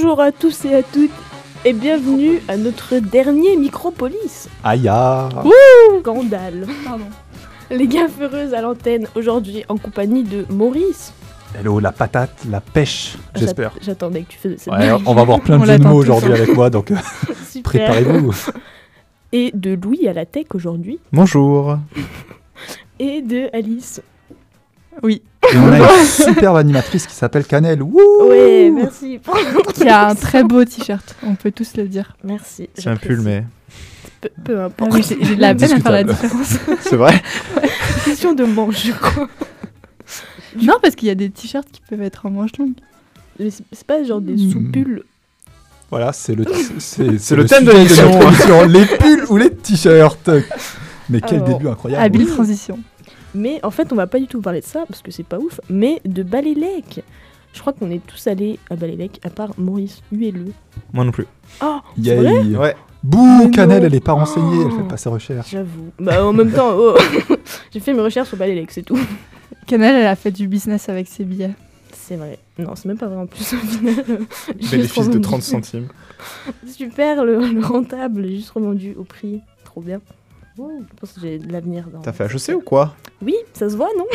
Bonjour à tous et à toutes et bienvenue à notre dernier Micropolis. Aïe ah. Scandale. Pardon. Les gaffeuses à l'antenne aujourd'hui en compagnie de Maurice. Hello, la patate, la pêche, Ah, j'espère. j'att- J'attendais que tu faisais cette Ouais, on va avoir plein de On jeux de l'attend mots tous. aujourd'hui avec moi, donc euh, Super. préparez-vous. Et de Louis à la tech aujourd'hui. Bonjour. Et de Alice. Oui, Et on a une superbe animatrice qui s'appelle Canel. Wouh Ouais, merci. qui a un très beau t-shirt, on peut tous le dire. Merci. C'est un pull, mais Peu, peu Ah importe. oui, j'ai de la peine à faire la différence. c'est vrai. question de manche, je crois. non, parce qu'il y a des t-shirts qui peuvent être en manche longue. Mais c'est pas genre des Hmm. sous-pulls. Voilà, c'est le, c'est, c'est le thème de l'émission. émission, les pulls ou les t-shirts? Mais quel Alors, début incroyable. Habile oui. transition. Mais en fait, on va pas du tout parler de ça parce que c'est pas ouf, mais de Balélec. Je crois qu'on est tous allés à Balélec, à part Maurice, ULE. Moi non plus. Oh, Yay. vrai Ouais. Bouh, Mais Canel, non. elle est pas renseignée, elle Oh. fait pas ses recherches. J'avoue. Bah en même temps, oh. j'ai fait mes recherches sur Balélec, c'est tout. Canal, elle a fait du business avec ses billets. C'est vrai. Non, c'est même pas vrai en plus au final. Bénéfice de revendu. 30 centimes. Super, le, le rentable, juste revendu au prix. Trop bien. Oh, je pense que j'ai de l'avenir dans. T'as fait HEC ou quoi? Oui, ça se voit, non?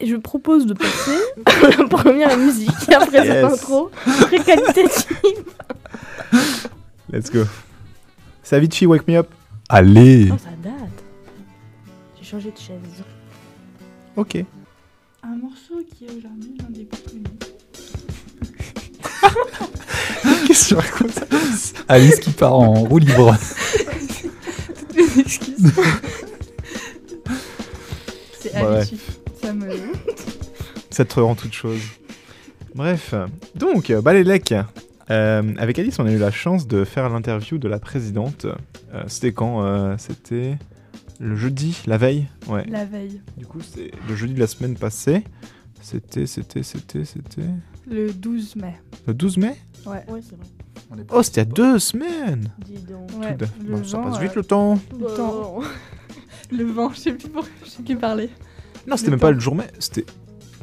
Et je propose de passer à la première musique après cette intro très qualitative. Let's go. Savichi, wake me up. Allez Oh, ça date. J'ai changé de chaise. Ok. Un morceau qui est aujourd'hui l'un des plus connus. Qu'est-ce que tu racontes? Alice qui part en roue libre. Excuse. C'est Ouais. habitué. Ça me. Ça te rend toute chose. Bref. Donc, Balélec. Euh, avec Alice, on a eu la chance de faire l'interview de la présidente. Euh, C'était quand euh, C'était le jeudi, la veille? Ouais. La veille. Du coup, c'est le jeudi de la semaine passée. C'était, c'était, c'était, c'était. Le 12 mai. Le 12 mai? Ouais. Ouais, c'est vrai. Oh, c'était il y a deux semaines Dis donc. Ouais, Tout de- le Bon, Ça vent, passe euh, vite le temps. le temps. Le vent, je sais plus pourquoi je sais plus parler. Non, c'était Le même pas temps. le jour mai. C'était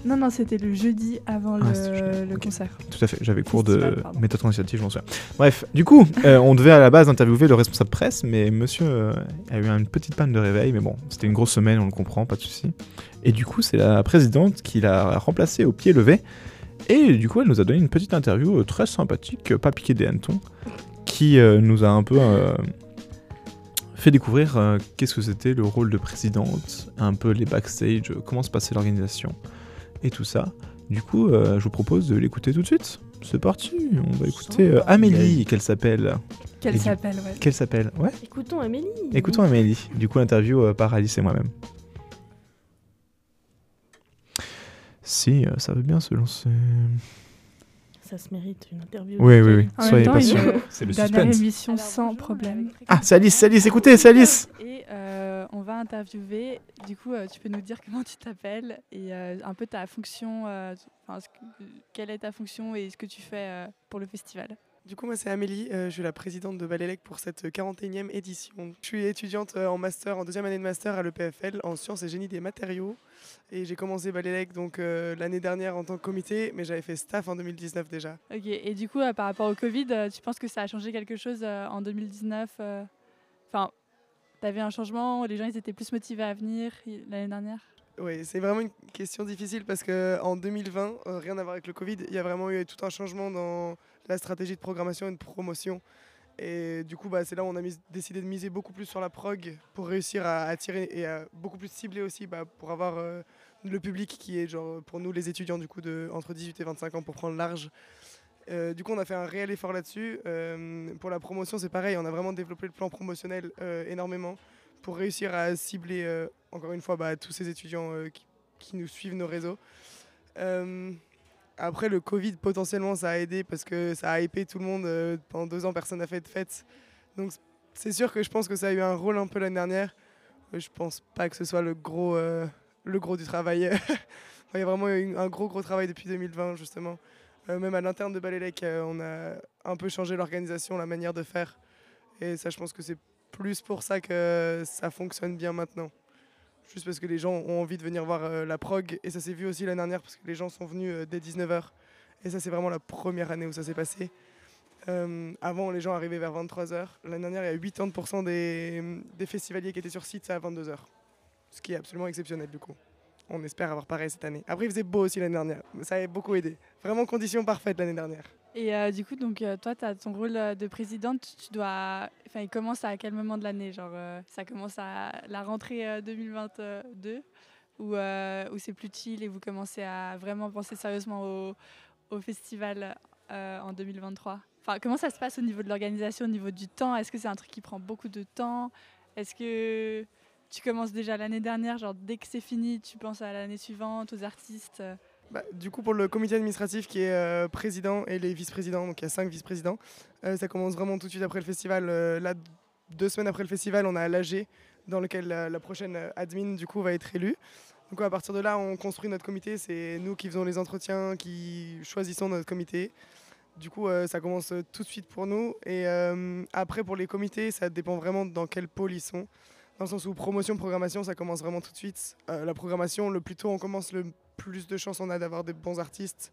Non, non, c'était le jeudi avant Ah, le, c'était le jeudi, le ok. concert. Tout à fait, j'avais cours de Festival, pardon. méthode initiative, je m'en souviens. Bref, du coup, euh, on devait à la base interviewer le responsable presse, mais monsieur euh, a eu une petite panne de réveil, mais bon, c'était une grosse semaine, on le comprend, pas de souci. Et du coup, c'est la présidente qui l'a remplacé au pied levé, et du coup, elle nous a donné une petite interview euh, très sympathique, euh, pas piqué des hannetons, qui euh, nous a un peu euh, fait découvrir euh, qu'est-ce que c'était le rôle de présidente, un peu les backstage, euh, comment se passait l'organisation, et tout ça. Du coup, euh, je vous propose de l'écouter tout de suite. C'est parti, on va écouter euh, Amélie, qu'elle s'appelle. Qu'elle s'appelle, ouais. Qu'elle s'appelle Ouais. Écoutons Amélie. Écoutons Amélie. Du coup, l'interview euh, par Alice et moi-même. Si, euh, ça veut bien se lancer. Ça se mérite une interview. Oui, oui, oui. En Soyez temps, patients. C'est le dernière suspense. émission sans problème. Ah, c'est Alice, c'est Alice, écoutez, c'est Alice Et euh, on va interviewer. Du coup, euh, tu peux nous dire comment tu t'appelles et euh, un peu ta fonction. euh, enfin, ce que- quelle est ta fonction et ce que tu fais euh, pour le festival. Du coup, moi, c'est Amélie. euh, je suis la présidente de Balélec pour cette 41e édition. Je suis étudiante euh, en master, en deuxième année de master à l'EPFL en sciences et génie des matériaux. Et j'ai commencé Balélec donc euh, l'année dernière en tant que comité, mais j'avais fait staff en 2019 déjà. Ok. Et du coup, euh, par rapport au Covid, tu penses que ça a changé quelque chose en 2019 euh, Enfin, tu avais un changement Les gens, ils étaient plus motivés à venir l'année dernière? Oui, c'est vraiment une question difficile parce qu'en 2020, euh, rien à voir avec le Covid, il y a vraiment eu tout un changement dans la stratégie de programmation et de promotion. Et du coup, bah, c'est là où on a décidé de miser beaucoup plus sur la prog pour réussir à attirer et à beaucoup plus cibler aussi bah, pour avoir euh, le public qui est genre pour nous les étudiants du coup de entre 18 et 25 ans pour prendre large. Euh, du coup, on a fait un réel effort là-dessus. Euh, pour la promotion, c'est pareil, on a vraiment développé le plan promotionnel énormément pour réussir à cibler, encore une fois, bah, tous ces étudiants qui nous suivent nos réseaux. Après, le Covid, potentiellement, ça a aidé parce que ça a hypé tout le monde. euh, pendant deux ans, personne n'a fait de fête. Donc, c'est sûr que je pense que ça a eu un rôle un peu l'année dernière. Euh, Je pense pas que ce soit le gros, euh, le gros du travail. Il y a vraiment eu un gros, gros travail depuis 2020, justement. Même à l'interne de Balélec, on a un peu changé l'organisation, la manière de faire. Et ça, je pense que c'est plus pour ça que ça fonctionne bien maintenant. Juste parce que les gens ont envie de venir voir euh, la prog. Et ça s'est vu aussi l'année dernière parce que les gens sont venus euh, dès 19h. Et ça, c'est vraiment la première année où ça s'est passé. Euh, avant, les gens arrivaient vers 23h. L'année dernière, il y a 80% des, des festivaliers qui étaient sur site à 22h. Ce qui est absolument exceptionnel du coup. On espère avoir pareil cette année. Après, il faisait beau aussi l'année dernière. Ça a beaucoup aidé. Vraiment conditions parfaites l'année dernière. Et euh, du coup, donc, euh, toi, tu ton rôle euh, de présidente. Tu dois. Enfin, il commence à quel moment de l'année Genre, ça commence à la rentrée euh, 2022 Ou, c'est plus chill et vous commencez à vraiment penser sérieusement au, au festival en 2023 Enfin, comment ça se passe au niveau de l'organisation, au niveau du temps? Est-ce que c'est un truc qui prend beaucoup de temps? Est-ce que tu commences déjà l'année dernière Genre, dès que c'est fini, tu penses à l'année suivante, aux artistes Bah, du coup, pour le comité administratif qui est euh, président et les vice-présidents, donc il y a cinq vice-présidents, euh, ça commence vraiment tout de suite après le festival. Euh, là, deux semaines après le festival, on a l'AG dans lequel la, la prochaine admin du coup va être élue. Donc à partir de là, on construit notre comité. C'est nous qui faisons les entretiens, qui choisissons notre comité. Du coup, ça commence tout de suite pour nous. Et après, pour les comités, ça dépend vraiment dans quel pôle ils sont. Dans le sens où promotion, programmation, ça commence vraiment tout de suite. La programmation, le plus tôt on commence, le plus de chances on a d'avoir des bons artistes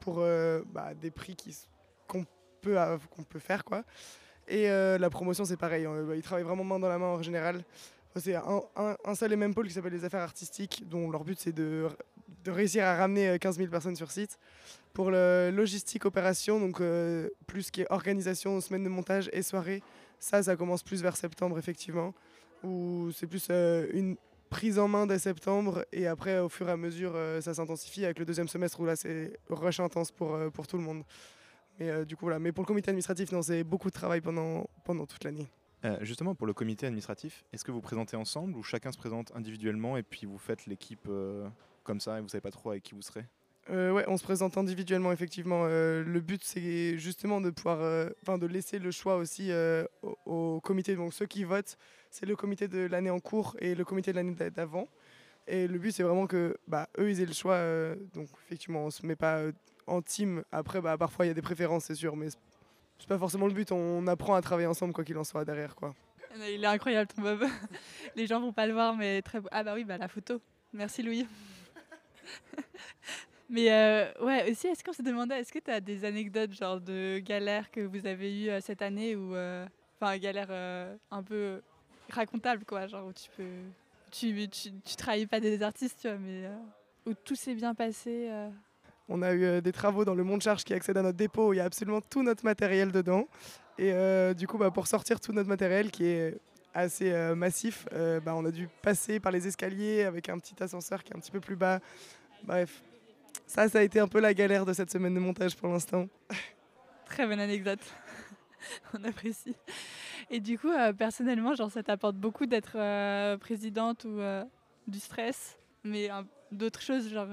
pour euh, bah, des prix qu'on peut, peut faire. quoi. Et euh, la promotion, c'est pareil. euh, bah, ils travaillent vraiment main dans la main en général. C'est un, seul et même pôle qui s'appelle les affaires artistiques, dont leur but c'est de, réussir à ramener euh, 15 000 personnes sur site. Pour le logistique opération, donc euh, plus qui est organisation, semaine de montage et soirée, ça, ça commence plus vers septembre effectivement, où c'est plus euh, une prise en main dès septembre et après au fur et à mesure euh, ça s'intensifie avec le deuxième semestre où là c'est rush intense pour, euh, pour tout le monde. Mais euh, du coup voilà, mais pour le comité administratif, non, c'est beaucoup de travail pendant, pendant toute l'année. Justement, pour le comité administratif, est-ce que vous présentez ensemble ou chacun se présente individuellement et puis vous faites l'équipe comme ça et vous savez pas trop avec qui vous serez? Euh, ouais, on se présente individuellement, effectivement. Euh, le but, c'est justement de pouvoir, euh, enfin, de laisser le choix aussi euh, au, au comité. Donc, ceux qui votent, c'est le comité de l'année en cours et le comité de l'année d'a- d'avant. Et le but, c'est vraiment que, bah, eux, ils aient le choix. donc, effectivement, on se met pas en team. Après, bah, parfois, il y a des préférences, c'est sûr, mais c'est- pas forcément le but. On apprend à travailler ensemble, quoi qu'il en soit derrière, quoi. Il est incroyable ton bob. Les gens vont pas le voir, mais très beau. Ah bah oui, bah la photo. Merci Louis. mais euh, ouais, aussi, est-ce qu'on se demandait, est-ce que tu as des anecdotes genre de galères que vous avez eues euh, cette année ou euh, enfin galères un peu racontables quoi, genre où tu peux tu tu, pas des artistes, tu vois, mais où tout s'est bien passé. On a eu des travaux dans le Mont de Charge qui accède à notre dépôt. où Il y a absolument tout notre matériel dedans. Et du coup, bah, pour sortir tout notre matériel qui est assez massif, bah, on a dû passer par les escaliers avec un petit ascenseur qui est un petit peu plus bas. Bref, ça, ça a été un peu la galère de cette semaine de montage pour l'instant. Très bonne anecdote. On apprécie. Et du coup, euh, personnellement, genre, ça t'apporte beaucoup d'être euh, présidente ou euh, du stress, mais d'autres choses, genre,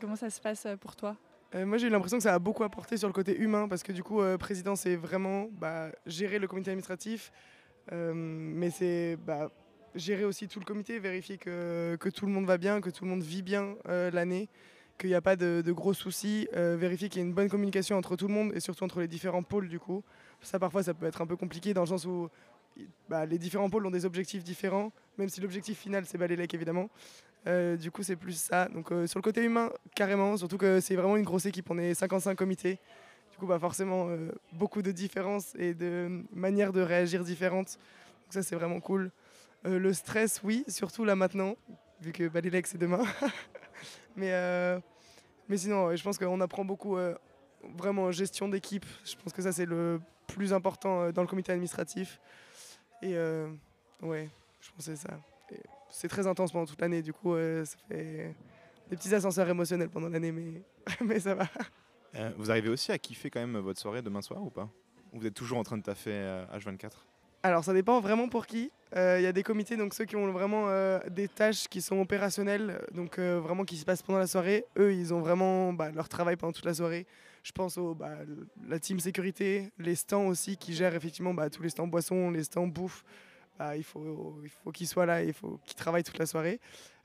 comment ça se passe pour toi? Moi, j'ai eu l'impression que ça a beaucoup apporté sur le côté humain parce que du coup, président, c'est vraiment bah, gérer le comité administratif, mais c'est bah, gérer aussi tout le comité, vérifier que, que tout le monde va bien, que tout le monde vit bien l'année, qu'il n'y a pas de, gros soucis, euh, vérifier qu'il y a une bonne communication entre tout le monde et surtout entre les différents pôles du coup. Ça, parfois, ça peut être un peu compliqué dans le sens où bah, les différents pôles ont des objectifs différents, même si l'objectif final, c'est Balélec évidemment. Euh, du coup, c'est plus ça. Donc, euh, sur le côté humain, carrément, surtout que c'est vraiment une grosse équipe. On est 55 comités. Du coup, bah, forcément, beaucoup de différences et de manières de réagir différentes. Donc, ça, c'est vraiment cool. Le stress, oui, surtout là maintenant, vu que Balélec, c'est demain. mais, euh, mais sinon, ouais, je pense qu'on apprend beaucoup, euh, vraiment, gestion d'équipe. Je pense que ça, c'est le plus important euh, dans le comité administratif. Et euh, ouais, je pense que c'est ça. C'est très intense pendant toute l'année, du coup, ça fait des petits ascenseurs émotionnels pendant l'année, mais, mais ça va. Euh, Vous arrivez aussi à kiffer quand même votre soirée demain soir ou pas? Ou vous êtes toujours en train de taffer euh, H24 Alors, ça dépend vraiment pour qui. Euh, Il y a des comités, donc ceux qui ont vraiment euh, des tâches qui sont opérationnelles, donc euh, vraiment qui se passent pendant la soirée. Eux, ils ont vraiment bah, leur travail pendant toute la soirée. Je pense au bah, la team sécurité, les stands aussi qui gèrent effectivement bah, tous les stands boissons, les stands bouffe. Il faut, il faut qu'ils soient là, il faut qu'ils travaillent toute la soirée.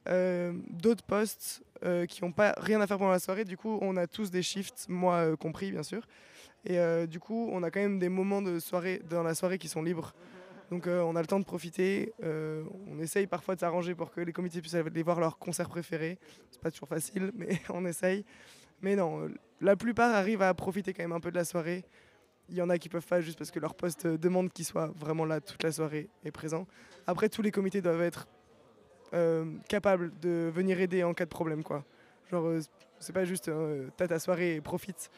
Euh, D'autres postes euh, qui n'ont pas rien à faire pendant la soirée, du coup, on a tous des shifts, moi euh, compris bien sûr. Et euh, du coup, on a quand même des moments de soirée dans la soirée qui sont libres. Donc euh, on a le temps de profiter. euh, on essaye parfois de s'arranger pour que les comités puissent aller voir leurs concerts préférés. C'est pas toujours facile, mais on essaye. Mais non, euh, la plupart arrivent à profiter quand même un peu de la soirée. Il y en a qui peuvent pas juste parce que leur poste demande qu'ils soient vraiment là toute la soirée et présents. Après, tous les comités doivent être capables de venir aider en cas de problème, quoi. Genre, pas juste t'as ta soirée et profite.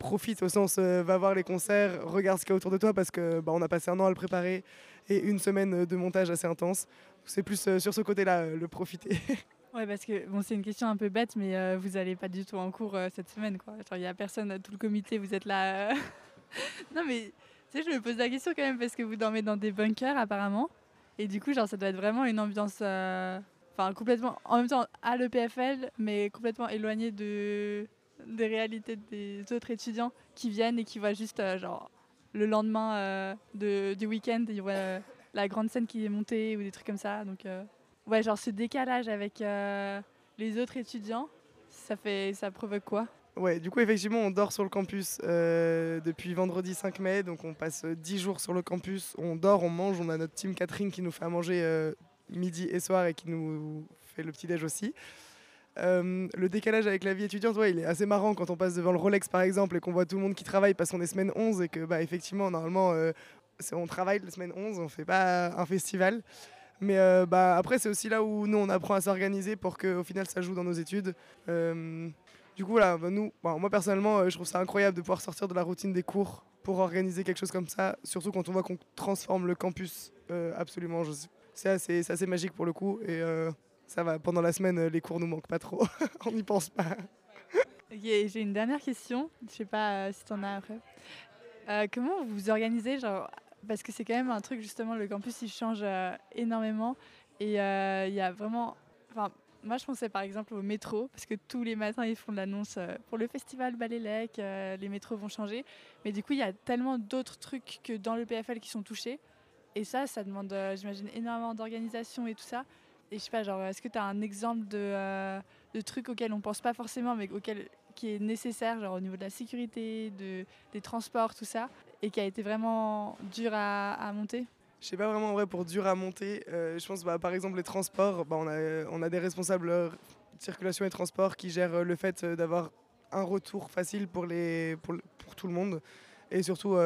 Profite au sens euh, va voir les concerts, regarde ce qu'il y a autour de toi parce que bah, on a passé un an à le préparer et une semaine euh, de montage assez intense. C'est plus euh, sur ce côté-là, le profiter. Ouais, parce que bon, c'est une question un peu bête, mais vous allez pas du tout en cours cette semaine, quoi. Il y a personne, tout le comité, vous êtes là. non, mais tu sais, je me pose la question quand même parce que vous dormez dans des bunkers apparemment, et du coup, genre, ça doit être vraiment une ambiance, enfin, complètement, en même temps à l'EPFL, mais complètement éloignée de des réalités des autres étudiants qui viennent et qui voient juste, euh, genre, le lendemain euh, de, du week-end, ils voient euh, la grande scène qui est montée ou des trucs comme ça, donc. Ouais, genre ce décalage avec les autres étudiants, ça fait, ça provoque quoi? Ouais, du coup, effectivement, on dort sur le campus depuis vendredi 5 mai. Donc, on passe euh, 10 jours sur le campus. On dort, on mange. On a notre team Catherine qui nous fait à manger midi et soir et qui nous fait le petit-déj aussi. Euh, le décalage avec la vie étudiante, ouais, il est assez marrant quand on passe devant le Rolex par exemple et qu'on voit tout le monde qui travaille parce qu'on est semaine 11 et que, bah, effectivement, normalement, euh, on travaille la semaine 11, on fait pas un festival. Mais euh, bah, après, c'est aussi là où nous, on apprend à s'organiser pour qu'au final, ça joue dans nos études. Du coup, là, bah, nous, bon, moi personnellement, je trouve ça incroyable de pouvoir sortir de la routine des cours pour organiser quelque chose comme ça, surtout quand on voit qu'on transforme le campus absolument. C'est assez, assez magique pour le coup et ça va. Pendant la semaine, euh, les cours nous manquent pas trop. on n'y pense pas. Ok, J'ai une dernière question, je sais pas euh, si tu en as après. Euh, comment vous vous organisez genre, Parce que c'est quand même un truc, justement, le campus il change énormément et il y a vraiment. Enfin, moi je pensais par exemple au métro, parce que tous les matins ils font de l'annonce pour le festival Balélec, les métros vont changer. Mais du coup, il y a tellement d'autres trucs que dans le PFL qui sont touchés. Et ça, ça demande, j'imagine, énormément d'organisation et tout ça. Et je sais pas, genre, est-ce que tu as un exemple de, euh, de trucs auxquels on pense pas forcément, mais auxquels, qui est nécessaire, genre au niveau de la sécurité, de, des transports, tout ça, et qui a été vraiment dur à, monter? Je sais pas vraiment en vrai pour dur à monter. Euh, je pense bah, par exemple les transports, bah, on, a, des responsables euh, circulation et transport qui gèrent euh, le fait d'avoir un retour facile pour, les, pour, tout le monde. Et surtout,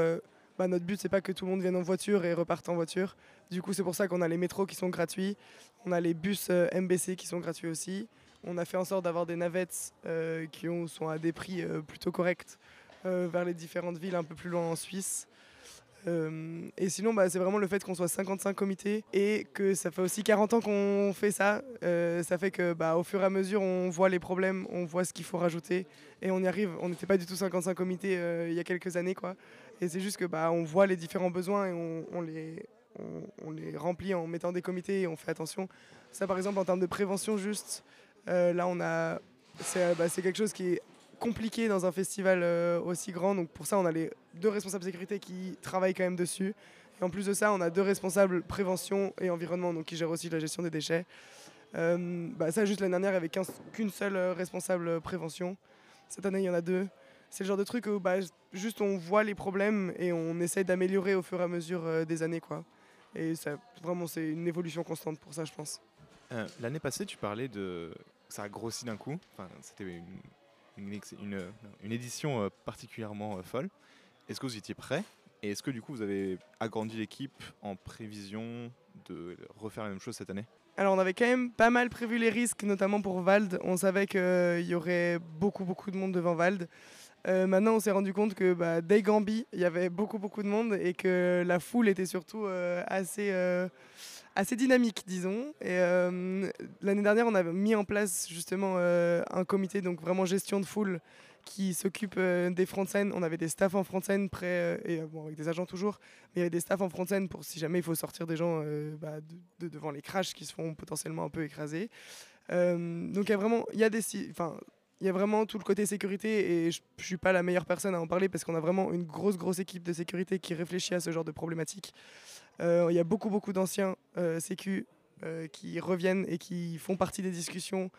bah, notre but c'est pas que tout le monde vienne en voiture et reparte en voiture. Du coup c'est pour ça qu'on a les métros qui sont gratuits, on a les bus euh, MBC qui sont gratuits aussi. On a fait en sorte d'avoir des navettes euh, qui ont, sont à des prix euh, plutôt corrects vers les différentes villes un peu plus loin en Suisse. Et sinon, bah, c'est vraiment le fait qu'on soit 55 comités et que ça fait aussi 40 ans qu'on fait ça. Ça fait que, bah, au fur et à mesure, on voit les problèmes, on voit ce qu'il faut rajouter et on y arrive. On n'était pas du tout 55 comités il y a quelques années, quoi. Et c'est juste que, bah, on voit les différents besoins et on les, on, les remplit en mettant des comités et on fait attention. Ça, par exemple, en termes de prévention, juste, euh, là, on a, c'est euh, bah, c'est quelque chose qui est compliqué dans un festival euh, aussi grand. Donc pour ça, on a les deux responsables sécurité qui travaillent quand même dessus. Et en plus de ça, on a deux responsables prévention et environnement, donc qui gèrent aussi la gestion des déchets. Bah, ça, juste l'année dernière, qu'un- qu'une seule responsable prévention. Cette année, il y en a deux. C'est le genre de truc où bah, juste on voit les problèmes et on essaie d'améliorer au fur et à mesure des années. Quoi. Et ça, vraiment, c'est une évolution constante pour ça, je pense. Euh, L'année passée, tu parlais de. Ça a grossi d'un coup. Enfin, c'était une, une, une, une édition euh, particulièrement euh, folle. Est-ce que vous étiez prêts? Et est-ce que du coup, vous avez agrandi l'équipe en prévision de refaire la même chose cette année? Alors on avait quand même pas mal prévu les risques, notamment pour Vald. On savait qu'il y aurait beaucoup beaucoup de monde devant Vald. Euh, maintenant on s'est rendu compte que bah, dès Gambie, il y avait beaucoup beaucoup de monde et que la foule était surtout euh, assez, euh, assez dynamique, disons. Et l'année dernière, on avait mis en place justement un comité, donc vraiment gestion de foule, qui s'occupe des front scène. On avait des staffs en front scène prêts, euh, et avec des agents toujours, mais il y avait des staffs en front scène pour si jamais il faut sortir des gens bah, de, de- devant les crashs qui se font potentiellement un peu écraser. Donc il y a vraiment, y a des, enfin, il y a vraiment tout le côté sécurité et je, je suis pas la meilleure personne à en parler parce qu'on a vraiment une grosse grosse équipe de sécurité qui réfléchit à ce genre de problématiques. Euh, Il y a beaucoup beaucoup d'anciens euh, sécu euh, qui reviennent et qui font partie des discussions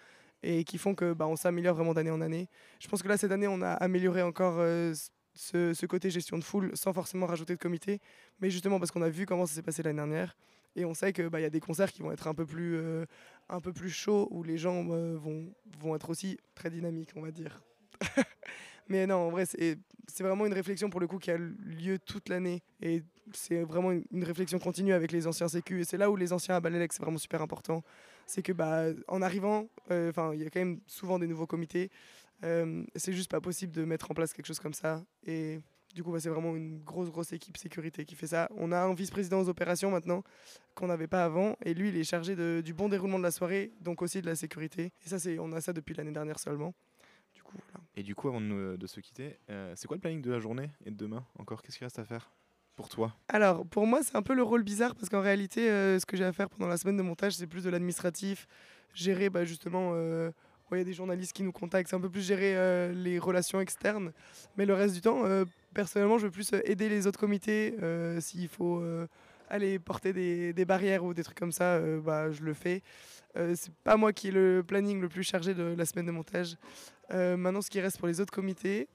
et qui font que bah, s'améliore vraiment d'année en année. Je pense que là cette année on a amélioré encore euh, ce, ce côté gestion de foule sans forcément rajouter de comité, mais justement parce qu'on a vu comment ça s'est passé l'année dernière et on sait que bah, y a des concerts qui vont être un peu plus euh, un peu plus chauds où les gens euh, vont vont être aussi très dynamiques on va dire. Mais non, en vrai, c'est vraiment une réflexion pour le coup qui a lieu toute l'année. Et c'est vraiment une, réflexion continue avec les anciens sécu. Et c'est là où les anciens à Balélec, c'est vraiment super important. C'est que bah, en arrivant, euh, enfin, il y a quand même souvent des nouveaux comités. C'est juste pas possible de mettre en place quelque chose comme ça. Et du coup, bah, c'est vraiment une grosse, grosse équipe sécurité qui fait ça. On a un vice-président aux opérations maintenant qu'on n'avait pas avant. Et lui, il est chargé de- du bon déroulement de la soirée, donc aussi de la sécurité. Et ça, c'est, on a ça depuis l'année dernière seulement. Du coup, voilà. Et du coup, avant de, se quitter, euh, c'est quoi le planning de la journée et de demain encore? Qu'est-ce qu'il reste à faire pour toi? Alors, pour moi, c'est un peu le rôle bizarre parce qu'en réalité, euh, ce que j'ai à faire pendant la semaine de montage, c'est plus de l'administratif, gérer bah, justement. euh, ouais, Il y a des journalistes qui nous contactent, c'est un peu plus gérer euh, les relations externes. Mais le reste du temps, euh, personnellement, je veux plus euh, aider les autres comités. euh, S'il faut euh, aller porter des, barrières ou des trucs comme ça, bah, je le fais. C'est pas moi qui ai le planning le plus chargé de la semaine de montage. Maintenant, ce qui reste pour les autres comités,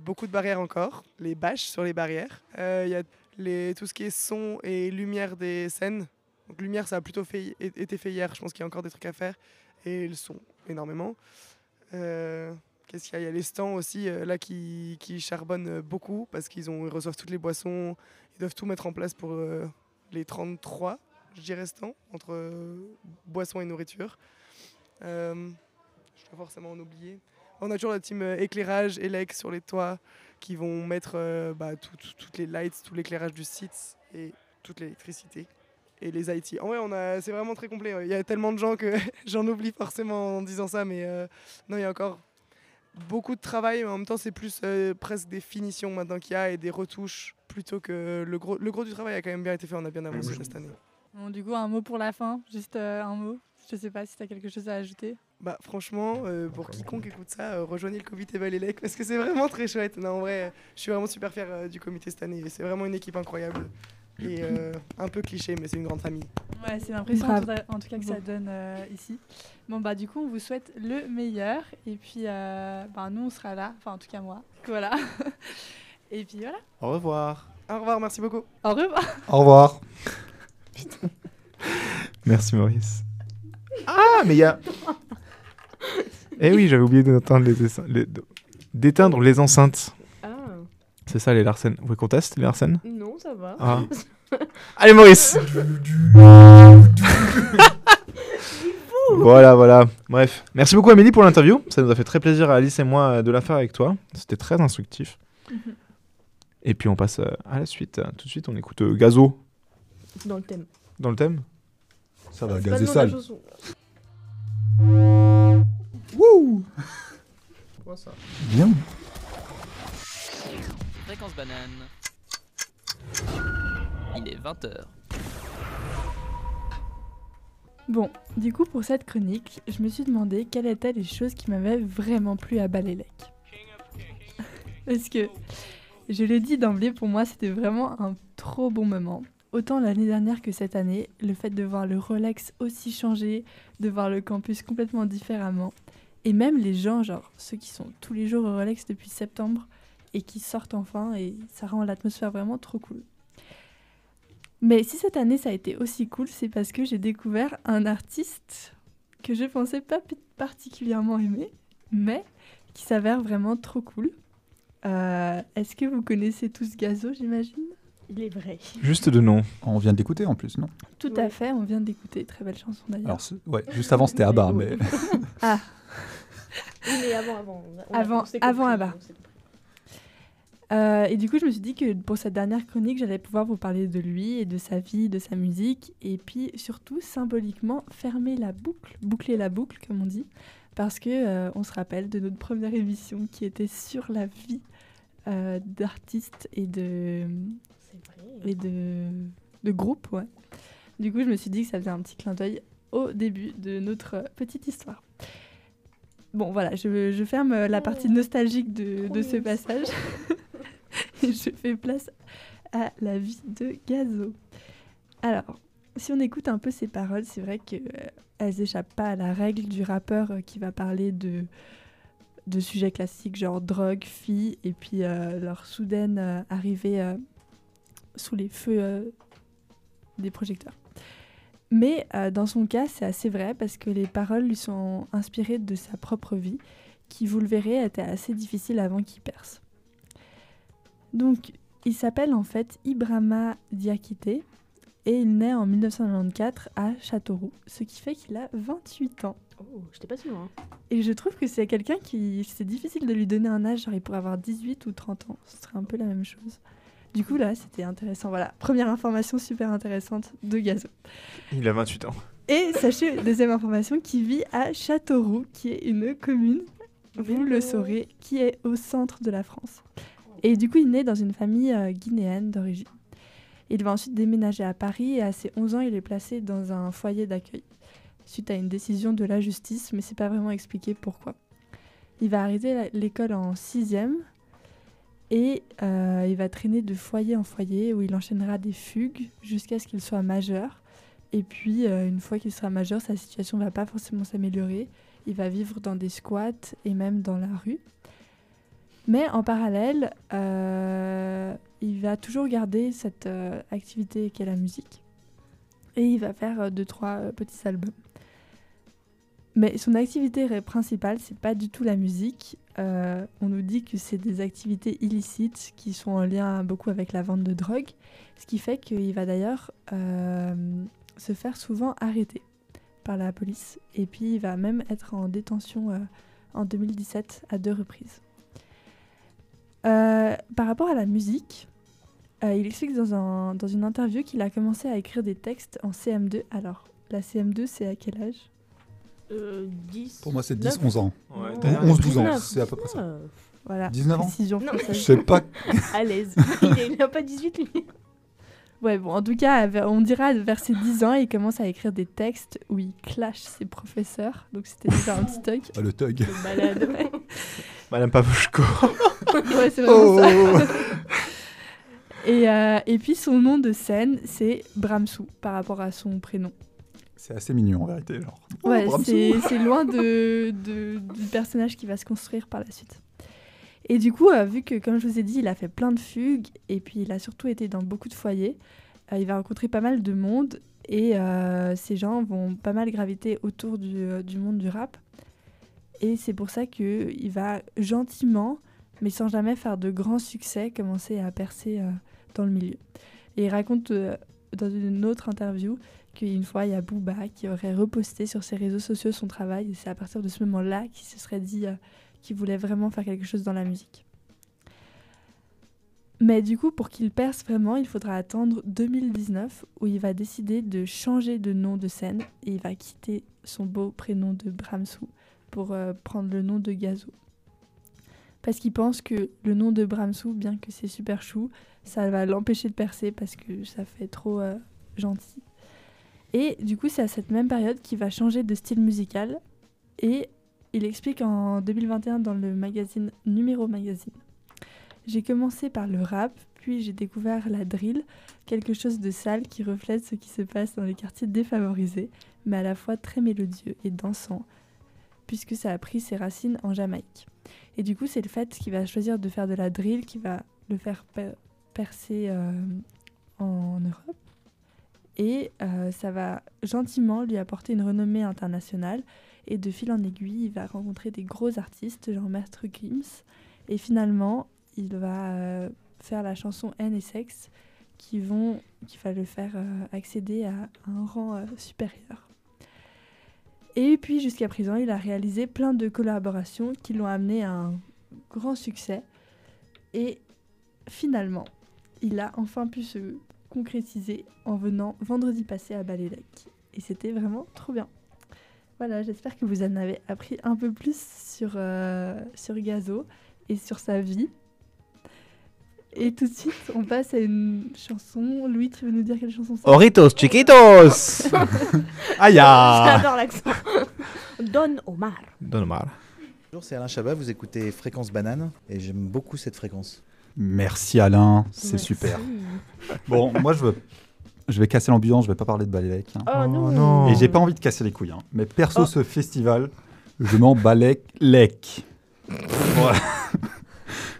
beaucoup de barrières encore, les bâches sur les barrières. Il y a les, tout ce qui est son et lumière des scènes. Lumière, ça a plutôt été fait hier. Je pense qu'il y a encore des trucs à faire. Et le son, énormément. Qu'est-ce qu'il y a? Il y a les stands aussi, euh, là, qui, charbonnent euh, beaucoup parce qu'ils ont- ils reçoivent toutes les boissons. Ils doivent tout mettre en place pour euh, les 33, je dirais, stands, entre euh, boissons et nourriture. Je dois forcément en oublier. On a toujours la team éclairage, élec sur les toits qui vont mettre bah, tout- tout- toutes les lights, tout l'éclairage du site et toute l'électricité et les IT. En vrai, on a, c'est vraiment très complet. Il y a tellement de gens que j'en oublie forcément en disant ça, mais non, il y a encore beaucoup de travail, mais en même temps, c'est plus euh, presque des finitions maintenant qu'il y a et des retouches plutôt que le gros, le gros du travail a quand même bien été fait. On a bien avancé cette année. Bon, du coup, un mot pour la fin, juste euh, un mot. Je sais pas si tu as quelque chose à ajouter. Bah franchement, euh, pour quiconque écoute ça, euh, rejoignez le comité Valélec parce que c'est vraiment très chouette. Non, en vrai, euh, je suis vraiment super fier euh, du comité cette année. C'est vraiment une équipe incroyable. Et euh, un peu cliché, mais c'est une grande famille. Ouais, c'est l'impression en tout, en tout cas que ça donne euh, ici. Bon, bah, du coup, on vous souhaite le meilleur. Et puis, euh, bah, nous, on sera là. Enfin, en tout cas, moi. Voilà. Et puis, voilà. Au revoir. Au revoir, merci beaucoup. Au revoir. Au revoir. Merci Maurice. Ah, mais il y a. Eh oui, j'avais oublié d'éteindre les, essa- les- de- d'éteindre les enceintes. C'est ça les Larsen. Vous voulez qu'on teste les Larsen? Non, ça va. Ah. Allez Maurice Voilà, voilà. Bref. Merci beaucoup Amélie pour l'interview. Ça nous a fait très plaisir à Alice et moi euh, de la faire avec toi. C'était très instructif. Et puis on passe euh, à la suite. Tout de suite, on écoute euh, Gazo Dans le thème. dans le thème? Ça va gazer sale. Wouh Quoi, ça? Bien. Il est 20h. Bon, du coup, pour cette chronique, je me suis demandé quelles étaient les choses qui m'avaient vraiment plu à Balélec. Parce que, je l'ai dit d'emblée, pour moi, c'était vraiment un trop bon moment. Autant l'année dernière que cette année, le fait de voir le Rolex aussi changer, de voir le campus complètement différemment, et même les gens, genre ceux qui sont tous les jours au Rolex depuis septembre et qui sortent enfin, et ça rend l'atmosphère vraiment trop cool. Mais si cette année ça a été aussi cool, c'est parce que j'ai découvert un artiste que je pensais pas particulièrement aimer, mais qui s'avère vraiment trop cool. Euh, Est-ce que vous connaissez tous Gazo, j'imagine? Il est vrai. Juste de nom. On vient d'écouter en plus, non? Tout Ouais. à fait, on vient d'écouter, très belle chanson d'ailleurs. Alors, ouais, juste avant c'était Abba, mais Ah, Oui, mais avant, avant. on a- Avant- on avant Abba. Euh, et du coup, je me suis dit que pour cette dernière chronique, j'allais pouvoir vous parler de lui et de sa vie, de sa musique, et puis surtout symboliquement fermer la boucle, boucler la boucle, comme on dit, parce que euh, on se rappelle de notre première émission qui était sur la vie euh, d'artistes et de et de, de groupes, ouais. Du coup, je me suis dit que ça faisait un petit clin d'œil au début de notre petite histoire. Bon, voilà, je, je ferme la partie nostalgique de, de ce passage. Je fais place à la vie de Gazo. Alors, si on écoute un peu ses paroles, c'est vrai qu'elles échappent pas à la règle du rappeur euh, qui va parler de, de sujets classiques genre drogue, filles, et puis euh, leur soudaine euh, arrivée euh, sous les feux euh, des projecteurs. Mais euh, dans son cas, c'est assez vrai parce que les paroles lui sont inspirées de sa propre vie, qui, vous le verrez, était assez difficile avant qu'il perce. Donc, il s'appelle en fait Ibrahima Diakité et il naît en 1994 à Châteauroux, ce qui fait qu'il a 28 ans. Oh, j'étais pas sûre. hein. Et je trouve que c'est quelqu'un qui. C'est difficile de lui donner un âge, genre il pourrait avoir 18 ou 30 ans. Ce serait un peu la même chose. Du coup, là, c'était intéressant. Voilà, première information super intéressante de Gazo. Il a 28 ans. Et sachez, deuxième information, qu'il vit à Châteauroux, qui est une commune, vous le saurez, qui est au centre de la France. Et du coup, il naît dans une famille euh, guinéenne d'origine. Il va ensuite déménager à Paris et à ses 11 ans, il est placé dans un foyer d'accueil, suite à une décision de la justice, mais c'est pas vraiment expliqué pourquoi. Il va arrêter l'école en sixième et euh, il va traîner de foyer en foyer où il enchaînera des fugues jusqu'à ce qu'il soit majeur. Et puis, euh, une fois qu'il sera majeur, sa situation ne va pas forcément s'améliorer. Il va vivre dans des squats et même dans la rue. Mais en parallèle, euh, il va toujours garder cette euh, activité qu'est la musique. Et il va faire euh, deux, trois petits albums. Mais son activité principale, c'est pas du tout la musique. On nous dit que c'est des activités illicites qui sont en lien beaucoup avec la vente de drogue. Ce qui fait qu'il va d'ailleurs se faire souvent arrêter par la police. Et puis il va même être en détention en 2017 à deux reprises. Euh, par rapport à la musique, euh, il explique dans, un- dans une interview qu'il a commencé à écrire des textes en CM2. Alors, la CM2, c'est à quel âge? Euh, 10. Pour moi, c'est 9. 10-11 ans. Ouais, Non, t'as l'air 11, 12 ans, 19. c'est à peu près ça. Ah, Voilà. 19 ans. Je sais pas. à l'aise. il n'a pas 18 lui. Ouais, bon, en tout cas, on dira vers ses 10 ans, il commence à écrire des textes où il clash ses professeurs. Donc c'était déjà un petit toc. Ah, le thug. Le malade. ouais. Madame Pavoshko. ouais, c'est vraiment ça. Oh Et, euh, et puis son nom de scène, c'est Bramsou, par rapport à son prénom. C'est assez mignon en vérité. Genre. Oh, Ouais, Bramsou. c'est loin de, de- du personnage qui va se construire par la suite. Et du coup, euh, vu que, comme je vous ai dit, il a fait plein de fugues, et puis il a surtout été dans beaucoup de foyers, euh, il va rencontrer pas mal de monde, et euh, ces gens vont pas mal graviter autour du, du monde du rap. Et c'est pour ça qu'il va gentiment, mais sans jamais faire de grands succès, commencer à percer euh, dans le milieu. Et il raconte euh, dans une autre interview qu'une fois, il y a Booba qui aurait reposté sur ses réseaux sociaux son travail. Et c'est à partir de ce moment-là qu'il se serait dit euh, qu'il voulait vraiment faire quelque chose dans la musique. Mais du coup, pour qu'il perce vraiment, il faudra attendre 2019 où il va décider de changer de nom de scène et il va quitter son beau prénom de Bramsou pour prendre le nom de Gazo. Parce qu'il pense que le nom de Bramsou, bien que c'est super chou, ça va l'empêcher de percer parce que ça fait trop euh, gentil. Et du coup, c'est à cette même période qu'il va changer de style musical. Et il explique en 2021 dans le magazine Numéro Magazine. J'ai commencé par le rap, puis j'ai découvert la drill, quelque chose de sale qui reflète ce qui se passe dans les quartiers défavorisés, mais à la fois très mélodieux et dansant, puisque ça a pris ses racines en Jamaïque. Et du coup, c'est le fait qu'il va choisir de faire de la drill qui va le faire per- percer euh, en Europe et euh, ça va gentiment lui apporter une renommée internationale. Et de fil en aiguille, il va rencontrer des gros artistes, genre Maître Gims. Et finalement, il va euh, faire la chanson N et Sexe qui, vont, qui va le faire accéder à un rang supérieur. Et puis jusqu'à présent, il a réalisé plein de collaborations qui l'ont amené à un grand succès. Et finalement, il a enfin pu se concrétiser en venant vendredi passé à Balélec. Et c'était vraiment trop bien. Voilà, j'espère que vous en avez appris un peu plus sur, euh, sur Gazo et sur sa vie. Et tout de suite, on passe à une chanson. Louis, tu veux nous dire quelle chanson c'est Oritos chiquitos. Aïe. J'adore l'accent. Don Omar. Don Omar. Bonjour, c'est Alain Chabat, vous écoutez Fréquence Banane et j'aime beaucoup cette fréquence. Merci Alain, c'est Merci. super. Bon, moi je veux, je vais casser l'ambiance, je vais pas parler de Balélec. hein. Oh, non. non. Et j'ai pas envie de casser les couilles. hein. Mais perso, Oh. ce festival, je m'en balais lec. Voilà.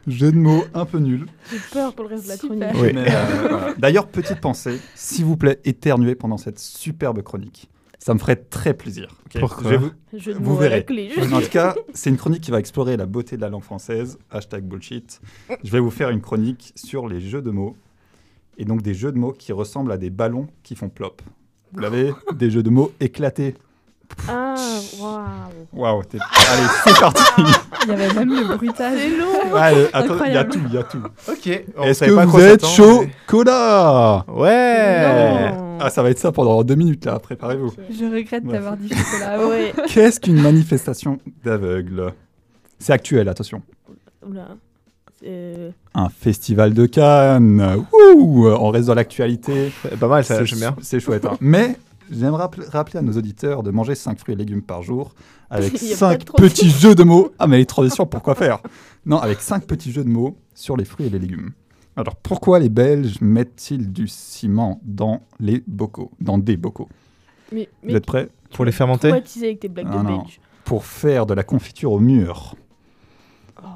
Jeu de mots un peu nul. J'ai peur pour le reste de la chronique. Oui. Euh, voilà. D'ailleurs, petite pensée, s'il vous plaît, éternuez pendant cette superbe chronique. Ça me ferait très plaisir. ok Pourquoi Je vais vous- Je de Vous verrez. En tout cas, c'est une chronique qui va explorer la beauté de la langue française. Hashtag bullshit. Je vais vous faire une chronique sur les jeux de mots. Et donc des jeux de mots qui ressemblent à des ballons qui font plop. Vous l'avez Des jeux de mots éclatés. Ah, waouh. Waouh, t'es- allez, c'est parti Il y avait même le bruitage. C'est long. Ouais, attends, il y a tout, il y a tout. Ok. Est-ce que vous êtes chaud Cola Ouais. Non. Ah, ça va être ça pendant deux minutes là, préparez-vous. Je regrette Ouais. d'avoir dit chocolat. Ouais. Qu'est-ce qu'une manifestation d'aveugles C'est actuel, attention. Oula. Euh, Un festival de Cannes. Ouh, on reste dans l'actualité. Pas mal, ça, C'est j'aime bien. C'est chouette. hein. Mais j'aimerais rappeler, à nos auditeurs de manger 5 fruits et légumes par jour avec Il y a pas 5 de transition. petits jeux de mots. Ah, mais les transitions, pourquoi faire? Non, avec 5 petits jeux de mots sur les fruits et les légumes. Alors, pourquoi les Belges mettent-ils du ciment dans les bocaux? Dans des bocaux mais, Vous êtes prêts? Pour les fermenter? traumatisé avec tes blagues Ah, de non. belge. Pour faire de la confiture au mur. Oh,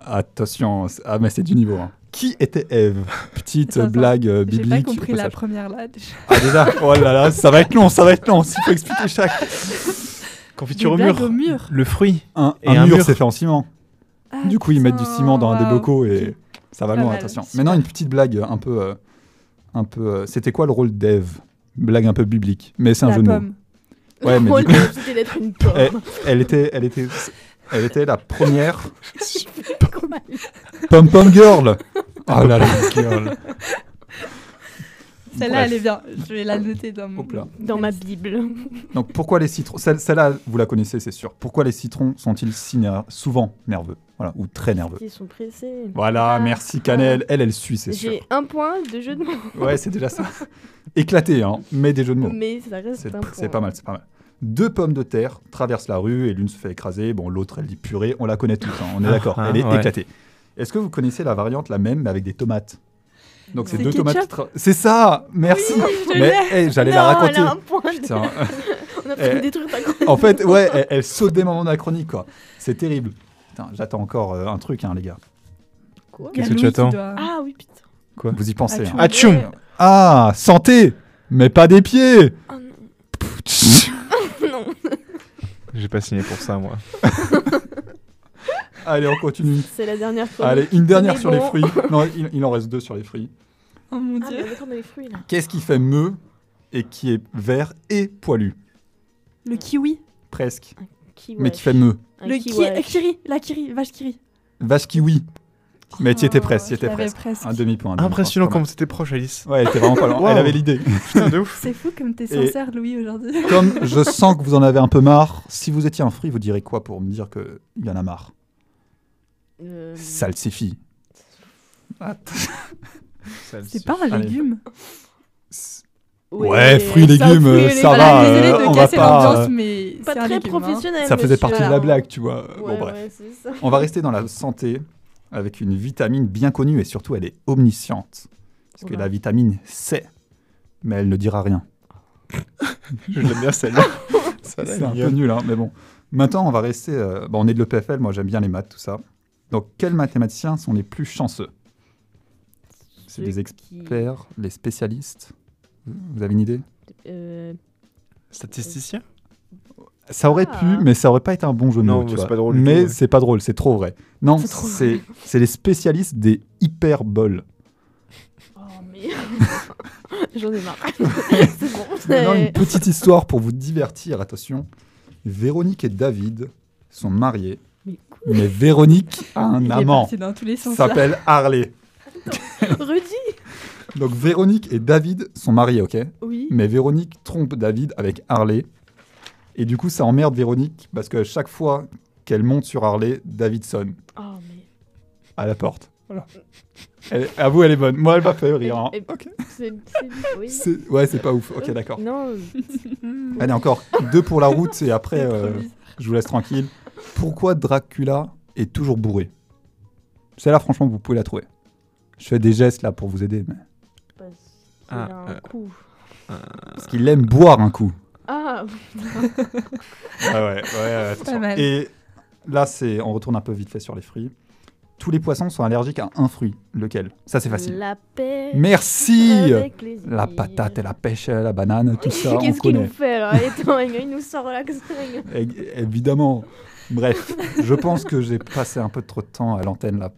Attention, c'est- ah mais c'est du niveau. hein. Qui était Ève? Petite Attends, blague euh, J'ai biblique. pas compris la première là. déjà. Ah déjà? Oh là là, ça va être long, ça va être long. S'il faut expliquer chaque. Confiture au Des mur. au mur. Le fruit. Un, Et un un mur, mur. c'est fait en ciment. Ah, du coup, ils mettent du ciment dans des waouh. bocaux et ça va Pas loin. mal, Attention. super. Maintenant, une petite blague un peu, euh, un peu. euh, C'était quoi le rôle d'Ève? Blague un peu biblique, mais c'est un jeu de mots. Ouais, mais du coup, une pomme. elle, elle était, elle était, elle était la première pom pom girl. Oh là là. Celle-là, elle est bien. Je vais la noter dans mon. Ma Bible. Donc pourquoi les citrons Celle- Celle-là, vous la connaissez, c'est sûr. Pourquoi les citrons sont-ils si ner- souvent nerveux? Voilà, ou très nerveux. Ils sont pressés. Voilà, Ah. merci Canel. Elle, elle suit, c'est sûr. J'ai un point de jeu de mots. Ouais, c'est déjà ça. Éclaté, hein, mais des jeux de mots. Mais ça reste C'est pas mal, c'est pas mal. Deux pommes de terre traversent la rue et l'une se fait écraser. Bon, l'autre, elle dit purée. On la connaît tous, hein, on est Ah, d'accord. ah, elle est ouais. éclatée. Est-ce que vous connaissez la variante la même, mais avec des tomates? Donc c'est deux tomates. tra- C'est ça Merci je Mais hey, j'allais la raconter. Elle a un point. Putain. On a failli Eh. détruire ta chronique. en fait, ouais, elle, elle saute des moments de la chronique, quoi. C'est terrible. Putain, j'attends encore euh, un truc, hein, les gars. Quoi? Qu'est-ce que tu attends doit- Ah oui, putain. Vous y pensez. hein. Atchoum Ah, santé Mais pas des pieds Oh non. non. J'ai pas signé pour ça, moi. Allez, on continue. C'est la dernière chronique. Allez, une dernière Mais sur les fruits. Non, il, il en reste deux sur les fruits. Oh mon Ah, dieu. les fruits là. Qu'est-ce qui fait meu et qui est vert et poilu Le kiwi. Presque. Mais qui fait meu. Le ki... kiri. La kiri. Vache kiri. Vache kiwi. Mais tu étais Oh, presque, tu étais presque. presque. Un demi-point. Impressionnant comme c'était proche, Alice. Ouais, elle était vraiment pas loin. Wow. Elle avait l'idée. Putain, de ouf. C'est fou comme t'es Et- sincère, Louis, aujourd'hui. Comme je sens que vous en avez un peu marre, si vous étiez un fruit, vous direz quoi pour me dire qu'il y en a marre? Euh, Salsifie. C'est pas un légume. Ouais, fruits, légumes, fruit et ça légumes. va, Désolée euh, de on va casser pas, l'ambiance, euh, mais Pas c'est un très légume, hein. professionnel. Ça faisait partie de la blague, tu vois. Ouais, bon, bref. ouais, c'est ça. On va rester dans la santé avec une vitamine bien connue et surtout elle est omnisciente. Parce que la vitamine C, mais elle ne dira rien. Je l'aime bien celle-là. C'est un peu nul, hein, mais bon. Maintenant, on va rester. euh, bon, on est de l'EPFL, moi j'aime bien les maths, tout ça. Donc, quels mathématiciens sont les plus chanceux? C'est qui- experts, les spécialistes Vous avez une idée? Euh, Statisticien? Ça aurait Ah. pu, mais ça aurait pas été un bon jeu de Non, mots. mais c'est pas drôle c'est pas drôle, c'est trop vrai. Non, C'est trop c'est c'est les spécialistes des hyperboles. Oh merde. J'en ai marre. c'est bon. Maintenant, une petite histoire pour vous divertir, attention. Véronique et David sont mariés, Mais Véronique a un Il amant. parti dans tous les qui sens. là. s'appelle Harley. Rudy Donc Véronique et David sont mariés, ok? Oui. Mais Véronique trompe David avec Harley. Et du coup, ça emmerde Véronique parce que chaque fois qu'elle monte sur Harley, David sonne Oh mais. à la porte. Voilà. Elle, à vous, elle est bonne. Moi, elle m'a fait rire. hein. C'est. Oui. Ouais, c'est pas ouf. Ok, d'accord. Non. Allez, encore deux pour la route et après, euh, je vous laisse tranquille. Pourquoi Dracula est toujours bourré? Celle-là, franchement, vous pouvez la trouver. Je fais des gestes là pour vous aider, mais... Parce qu'il Ah, a un euh. coup. parce qu'il aime boire un coup. Ah. Ah ouais, ouais, attention. Pas mal. Et là, c'est, on retourne un peu vite fait sur les fruits. tous les poissons sont allergiques à un fruit. Lequel? Ça, c'est facile. La pêche. Merci avec plaisir. La patate et la pêche, la banane, tout ça, on Qu'est-ce qu'il connaît. nous fait là? Attends, il nous sort là. que ça- É- Évidemment. Bref, je pense que j'ai passé un peu trop de temps à l'antenne là,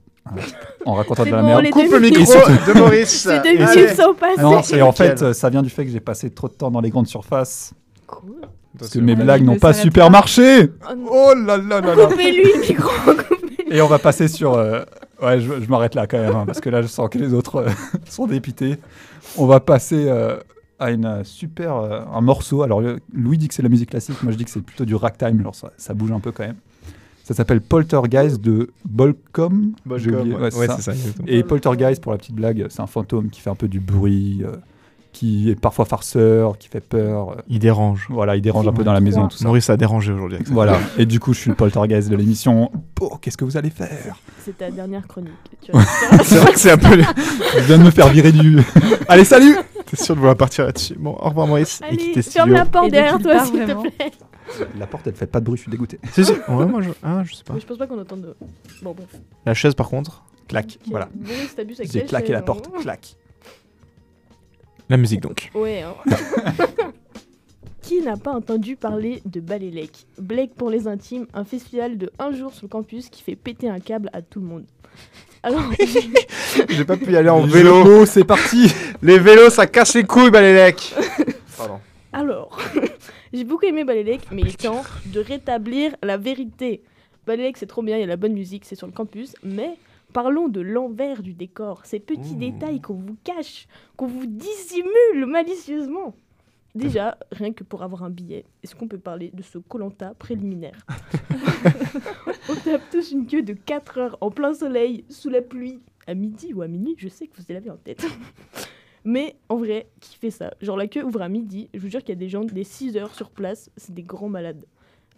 en racontant de la bon, merde. les Coupe le micro de Maurice. C'est deux minutes sont passées. Non, c'est en fait, ça vient du fait que j'ai passé trop de temps dans les grandes surfaces. Cool. Parce que mes blagues n'ont pas super marché Oh. Oh là là là là Coupez-lui le micro. Et on va passer sur... euh, Ouais, je, je m'arrête là quand même, hein, parce que là, je sens que les autres euh, sont dépités. On va passer euh, à une super... euh, un morceau. Alors, euh, Louis dit que c'est la musique classique, moi je dis que c'est plutôt du ragtime, alors ça, ça bouge un peu quand même. Ça s'appelle Poltergeist de Bolcom. J'ai Bolcom, oublié, ouais, ouais, c'est ouais, ça. c'est ça, exactement. Et Poltergeist, pour la petite blague, c'est un fantôme qui fait un peu du bruit, euh, qui est parfois farceur, qui fait peur. euh, Il dérange. voilà, il dérange un peu dans la maison, tout ça. Maurice a dérangé aujourd'hui avec ça. Voilà, et du coup, je suis le poltergeist de l'émission. Oh, qu'est-ce que vous allez faire? C'est ta dernière chronique. Tu vois. C'est vrai que c'est un peu. Je viens de me faire virer du. Allez, salut T'es sûr de vouloir partir là-dessus Bon, au revoir Maurice. Allez, ferme studio. la porte derrière toi, s'il te plaît. La porte, elle fait pas de bruit, je suis dégoûté. Si, si. Ouais, moi, je... Ah, je sais pas. Mais je pense pas qu'on entende. Bon, bref. La chaise, par contre. Clac, Ok. voilà. J'ai claqué la porte, clac. La musique, donc. Ouais. hein. Qui n'a pas entendu parler de Balélec Blake pour les intimes, un festival de un jour sur le campus qui fait péter un câble à tout le monde. Alors, J'ai pas pu y aller en Les vélo. c'est parti Les vélos, ça casse les couilles, Balélec. Pardon. alors j'ai beaucoup aimé Balélec, mais il est temps de rétablir la vérité. Balélec, c'est trop bien, il y a la bonne musique, c'est sur le campus, mais parlons de l'envers du décor, ces petits Ouh. détails qu'on vous cache, qu'on vous dissimule malicieusement. Déjà, rien que pour avoir un billet, est-ce qu'on peut parler de ce Colanta préliminaire On tape tous une queue de 4 heures en plein soleil, sous la pluie, à midi ou à minuit, je sais que vous l'avez en tête. Mais en vrai, qui fait ça? Genre la queue ouvre à midi, je vous jure qu'il y a des gens des 6 heures sur place, c'est des grands malades.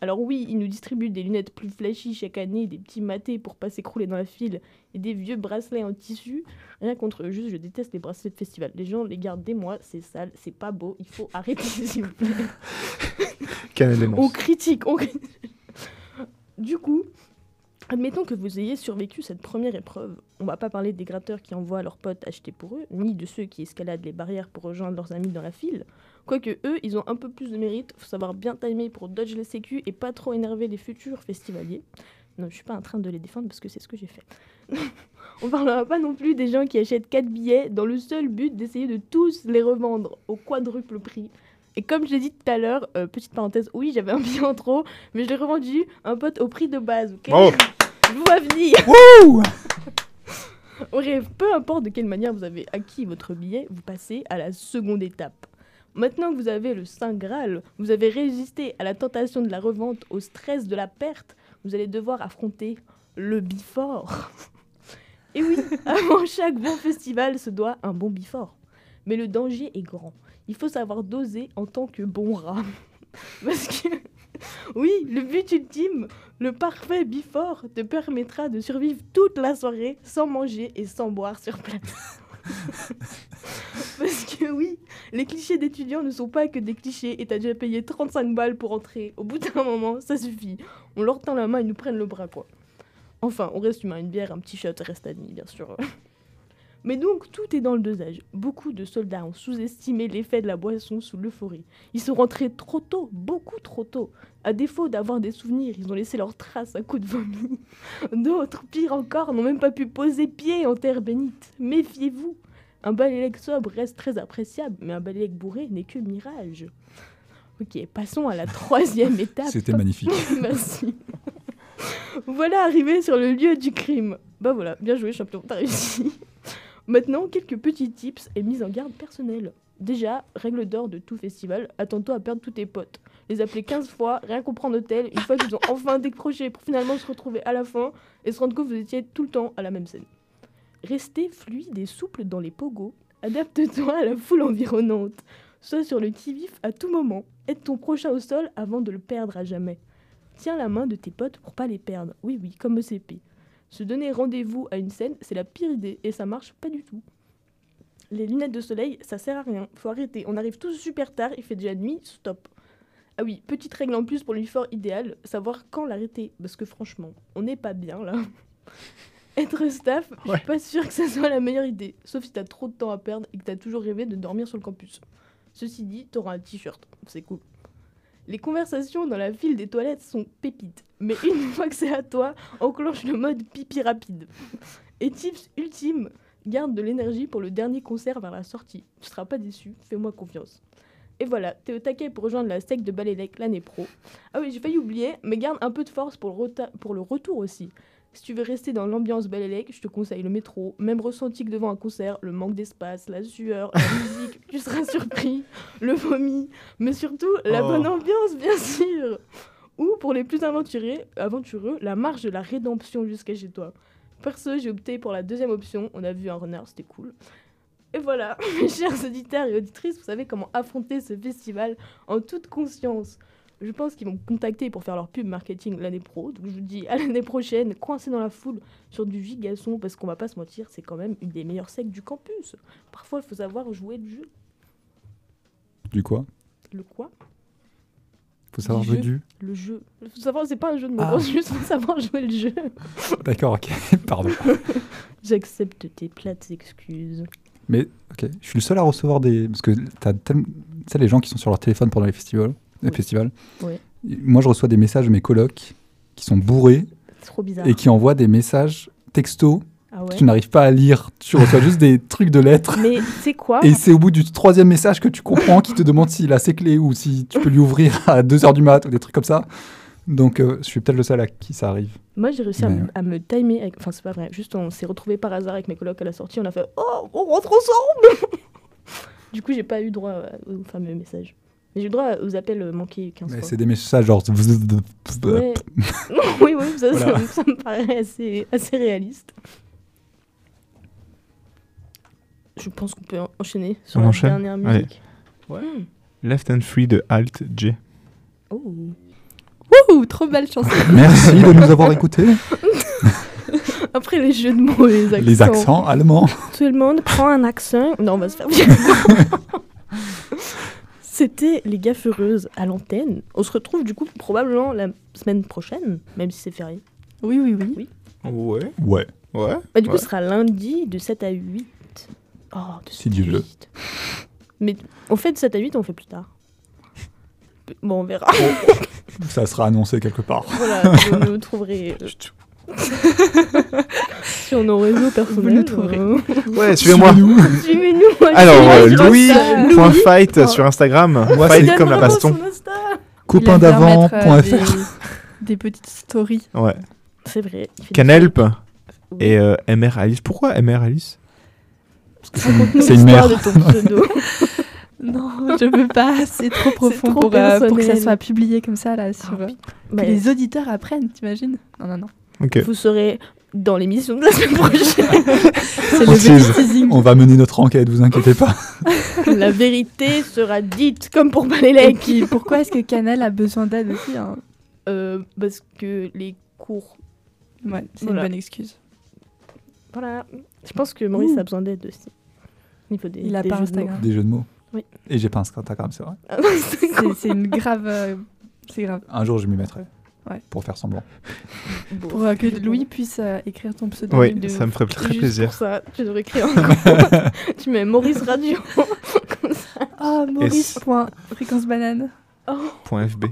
Alors oui, ils nous distribuent des lunettes plus flashy chaque année, des petits matés pour pas s'écrouler dans la file, et des vieux bracelets en tissu. Rien contre eux, juste je déteste les bracelets de festival. Les gens les gardent des mois, c'est sale, c'est pas beau, il faut arrêter s'il vous plaît. Canal des On critique, on critique. Du coup, admettons que vous ayez survécu cette première épreuve. On va pas parler des gratteurs qui envoient leurs potes acheter pour eux, ni de ceux qui escaladent les barrières pour rejoindre leurs amis dans la file. Quoique eux, ils ont un peu plus de mérite, faut savoir bien timer pour dodge les sécu et pas trop énerver les futurs festivaliers. Non, je suis pas en train de les défendre parce que c'est ce que j'ai fait. On parlera pas non plus des gens qui achètent 4 billets dans le seul but d'essayer de tous les revendre au quadruple prix. Et comme je l'ai dit tout à l'heure, euh, petite parenthèse, oui, j'avais un billet en trop, mais je l'ai revendu un pote au prix de base. Je vous vois venir Wouh Bref, peu importe de quelle manière vous avez acquis votre billet, vous passez à la seconde étape. Maintenant que vous avez le Saint Graal, vous avez résisté à la tentation de la revente, au stress de la perte, vous allez devoir affronter le bifort. Et oui, avant chaque bon festival se doit un bon bifort. Mais le danger est grand. Il faut savoir doser en tant que bon rat. Parce que, oui, le but ultime, le parfait bifort, te permettra de survivre toute la soirée sans manger et sans boire sur place. Parce que oui, les clichés d'étudiants ne sont pas que des clichés et t'as déjà payé 35 balles pour entrer. Au bout d'un moment, ça suffit. On leur tend la main et nous prennent le bras, quoi. Enfin, on reste humain, une bière, un petit shot reste admis, bien sûr. Mais donc, tout est dans le dosage. Beaucoup de soldats ont sous-estimé l'effet de la boisson sous l'euphorie. Ils sont rentrés trop tôt, beaucoup trop tôt. À défaut d'avoir des souvenirs, ils ont laissé leurs traces à coups de vomi. D'autres, pire encore, n'ont même pas pu poser pied en terre bénite. Méfiez-vous. Un balélec sobre reste très appréciable, mais un balélec bourré n'est que mirage. Ok, passons à la troisième étape. C'était magnifique. Merci. voilà arrivé sur le lieu du crime. Bah voilà, bien joué champion, t'as réussi. Maintenant, quelques petits tips et mises en garde personnelles. Déjà, règle d'or de tout festival, attends-toi à perdre tous tes potes. Les appeler 15 fois, rien comprendre hôtel, une fois qu'ils ont enfin décroché pour finalement se retrouver à la fin et se rendre compte que vous étiez tout le temps à la même scène. Restez fluide et souple dans les pogos. Adapte-toi à la foule environnante. Sois sur le qui-vif à tout moment. Aide ton prochain au sol avant de le perdre à jamais. Tiens la main de tes potes pour pas les perdre. Oui, oui, comme ECP. Se donner rendez-vous à une scène, c'est la pire idée et ça marche pas du tout. Les lunettes de soleil, ça sert à rien. Faut arrêter. On arrive tous super tard, il fait déjà nuit, stop. Ah oui, petite règle en plus pour l'effort idéal, savoir quand l'arrêter. Parce que franchement, on n'est pas bien là. Être staff, je suis pas sûre que ça soit la meilleure idée, sauf si t'as trop de temps à perdre et que t'as toujours rêvé de dormir sur le campus. Ceci dit, t'auras un t-shirt, c'est cool. Les conversations dans la file des toilettes sont pépites, mais une fois que c'est à toi, enclenche le mode pipi rapide. Et tips ultime, garde de l'énergie pour le dernier concert vers la sortie. Tu seras pas déçu, fais-moi confiance. Et voilà, t'es au taquet pour rejoindre la sec de Balélec l'année pro. Ah oui, j'ai failli oublier, mais garde un peu de force pour le retour aussi. Si tu veux rester dans l'ambiance Balélec, je te conseille le métro. Même ressenti que devant un concert, le manque d'espace, la sueur, la musique, tu seras surpris, le vomi, mais surtout la Oh. bonne ambiance, bien sûr. Ou pour les plus aventurés, aventureux, la marche de la rédemption jusqu'à chez toi. Perso, j'ai opté pour la deuxième option. On a vu un runner, c'était cool. Et voilà, mes chers auditeurs et auditrices, vous savez comment affronter ce festival en toute conscience. Je pense qu'ils vont me contacter pour faire leur pub marketing l'année pro. Donc je vous dis à l'année prochaine, coincé dans la foule sur du gigason, parce qu'on va pas se mentir, c'est quand même une des meilleures secs du campus. Parfois, il faut savoir jouer le jeu. Du quoi? Le quoi? Faut savoir jouer du. Le jeu. Faut savoir, c'est pas un jeu de mots, Ah. faut juste savoir jouer le jeu. D'accord, ok. Pardon. J'accepte tes plates excuses. Mais ok, je suis le seul à recevoir des. Parce que t'as tellement. Tu sais, les gens qui sont sur leur téléphone pendant les festivals. Oui. Et Moi, je reçois des messages de mes colocs qui sont bourrés trop et qui envoient des messages texto Ah ouais. que tu n'arrives pas à lire. Tu reçois juste des trucs de lettres. Mais c'est quoi Et c'est au bout du troisième message que tu comprends qui te demande s'il a ses clés ou si tu peux lui ouvrir à 2h du mat ou des trucs comme ça. Donc, euh, je suis peut-être le seul à qui ça arrive. Moi, j'ai réussi à, me- ouais. à me timer. Avec... Enfin, c'est pas vrai. Juste, on s'est retrouvés par hasard avec mes colocs à la sortie. On a fait Oh, on rentre ensemble Du coup, j'ai pas eu droit euh, au fameux message. Mais j'ai eu droit aux appels euh, manqués 15 Mais fois. c'est des messages genre. Ouais. oui, oui, ça, Voilà. me- ça me paraît assez, assez réaliste. Je pense qu'on peut en- enchaîner sur On la enchaîne dernière musique. Ouais. Hmm. Left and Free de Alt J. Oh. Wouhou, trop belle chanson. Merci de nous avoir écoutés. Après les jeux de mots, les accents. Les accents allemands. Tout le monde prend un accent. Non, on va se faire C'était les gaffureuses à l'antenne. On se retrouve du coup probablement la semaine prochaine, même si c'est férié. Oui, oui, oui. Ouais. Ouais. Ouais. Bah, du coup, Ouais. ce sera lundi de 7 à 8. Oh, de Si 7 à Dieu veut. 8. Mais on fait de 7 à 8 ou on fait plus tard Bon, on verra. Ça sera annoncé quelque part. voilà, vous nous trouverez euh, sur nos réseaux personnels. nous trouverez. euh, Ouais, suivez-moi. Suivez-nous. Alors, euh. Louis.fight Louis. sur Instagram. Moi, fight comme la baston. Copain d'avant.fr. euh, Des, des petites stories. Ouais. C'est vrai. Canelp et euh, MR Alice. Pourquoi MR Alice? C'est une mère. de ton pseudo. Non, je veux pas. C'est trop profond trop pour, euh, pour que ça soit publié comme ça là sur. Ah, euh, Bah, que les auditeurs apprennent, t'imagines? Non, non, non. Vous serez dans l'émission de la semaine prochaine. C'est On le tease. teasing. On va mener notre enquête, vous inquiétez pas. la vérité sera dite comme pour Balélec. pourquoi est-ce que Canal a besoin d'aide aussi hein Euh, parce que les cours. Ouais, c'est Voilà. une bonne excuse. Voilà. Je pense que Maurice Ouh. a besoin d'aide aussi. Il faut des. Il a des pas jeux de mots. Instagram. Des jeux de mots. Oui. Et j'ai pas Instagram, c'est vrai. Ah, c'est une grave. euh, c'est grave. Un jour, je m'y mettrai. Ouais. Pour faire semblant. Bon, Pour euh, que Louis puisse euh, écrire ton Oui, pseudonyme. de ça me ferait très plaisir. Pour ça, tu devrais créer un tu mets Maurice Radio. Comme ça. Oh, Maurice. point, Fréquence banane. Oh, Point .fb.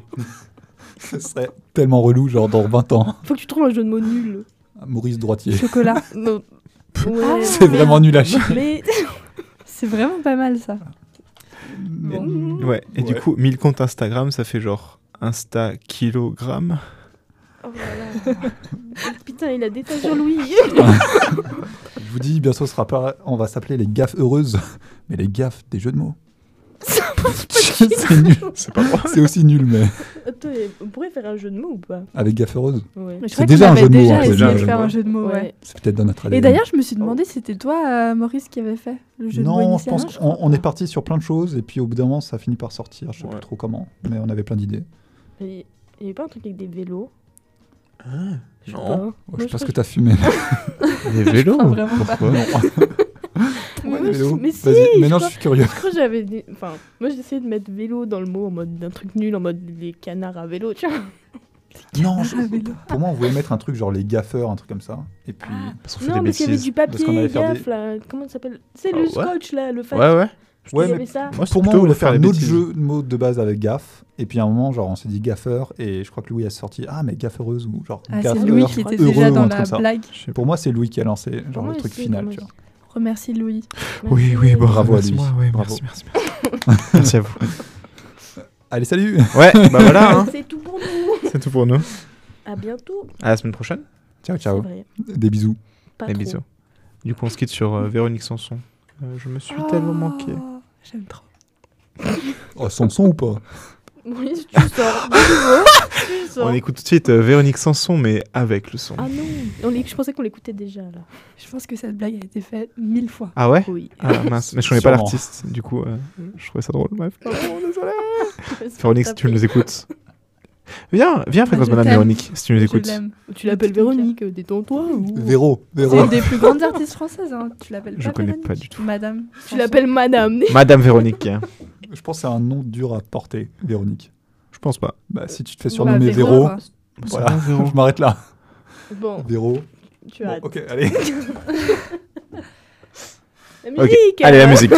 Ce serait tellement relou, genre dans 20 ans. faut que tu trouves un jeu de mots nul. Maurice Droitier. Chocolat. Non. Ah, Ouais, C'est mais- vraiment nul à chier. Mais C'est vraiment pas mal ça. Mais- Bon. Ouais. Et du coup, 1000 comptes Instagram, ça fait genre Insta kilogramme. Oh là là. Putain, il a des tas sur Louis. Je vous dis, bientôt, ce sera pas... on va s'appeler les gaffes heureuses. Mais les gaffes des jeux de mots. c'est nul. C'est pas moi. C'est aussi nul, mais Attends, on pourrait faire un jeu de mots ou pas? Avec gaffe heureuse, Ouais. C'est déjà un jeu de mots, hein, déjà un jeu de faire un jeu de mots. Ouais. ouais. c'est peut-être dans notre Et d'ailleurs, je me suis demandé si c'était toi, euh, Maurice, qui avait fait le jeu de mots non, je pense qu'on on est parti sur plein de choses et puis au bout d'un moment, ça finit par sortir. Je sais Ouais. plus trop comment, mais on avait plein d'idées. Il n'y avait pas un truc avec des vélos Je sais non. pas. Ouais, Moi, je sais pas ce crois que t'as fumé. Les vélos crois vraiment pas. Pourquoi Mais, je- si, Vas-y, je maintenant crois- je suis curieux. Je crois que j'avais des... Enfin, moi j'ai essayé de mettre vélo dans le mot en mode d'un truc nul, en mode les canards à vélo, tu vois. Non, je- à vélo. pour moi, on voulait mettre un truc genre les gaffeurs, un truc comme ça. Et puis, Parce qu'on fait Non, des mais s'il y avait bêtises. du parce qu'on papier, allait faire gaffe, là. Comment ça s'appelle? C'est Ah, le ouais. scotch, là, le fax. Ouais, ouais. Ouais, mais ça. Moi, c'est pour moi, on voulait faire faire un les autre jeu de mots de base avec gaffe. Et puis à un moment, genre, on s'est dit gaffeur. Et je crois que Louis a sorti Ah, mais gaffeureuse ou genre Ah, c'est gaffeur, Louis qui était heureux déjà dans la blague. Pour moi, c'est Louis qui a lancé genre moi le truc final. Tu vois. Remercie Louis. Oui, oui, bon, Bravo à lui. moi, Bravo. merci, merci, merci. merci à vous. Allez, salut Ouais, bah voilà, hein. C'est tout pour nous. c'est tout pour nous. À bientôt. À la semaine prochaine. Ciao, C'est ciao. Des bisous. Pas trop. bisous. Du coup, on se quitte sur euh, Véronique Sanson. Euh, je me suis tellement manqué. Oh, J'aime trop. Oh, Samson ou pas Oui, si tu sors. tu. On écoute tout de suite euh, Véronique Sanson, mais avec le son. Ah non, on je pensais qu'on l'écoutait déjà là. Je pense que cette blague a été faite mille fois. Ah ouais Oui. Ah mince, mais je connais pas Sûrement. l'artiste, du coup, euh, je trouvais ça drôle. Bref. Pardon, désolé. C'est Véronique, si tu nous écoutes. Viens, viens, Fréquence Banane, t'aime. Véronique, si tu nous écoutes. Tu l'appelles Véronique, euh, détends-toi. ou- Véro. C'est Véro. une des plus grandes artistes françaises. Hein. Tu l'appelles Je connais Véronique pas du tout. Madame. Tu l'appelles Madame. Madame Véronique. hein. Je pense que c'est un nom dur à porter, Véronique. Je pense pas. Bah, si tu te fais Bah, surnommer Véro, Véro, quoi. voilà, Véro je m'arrête là. Bon, Véro. tu Bon, as ok, allez. la musique. Allez, la musique.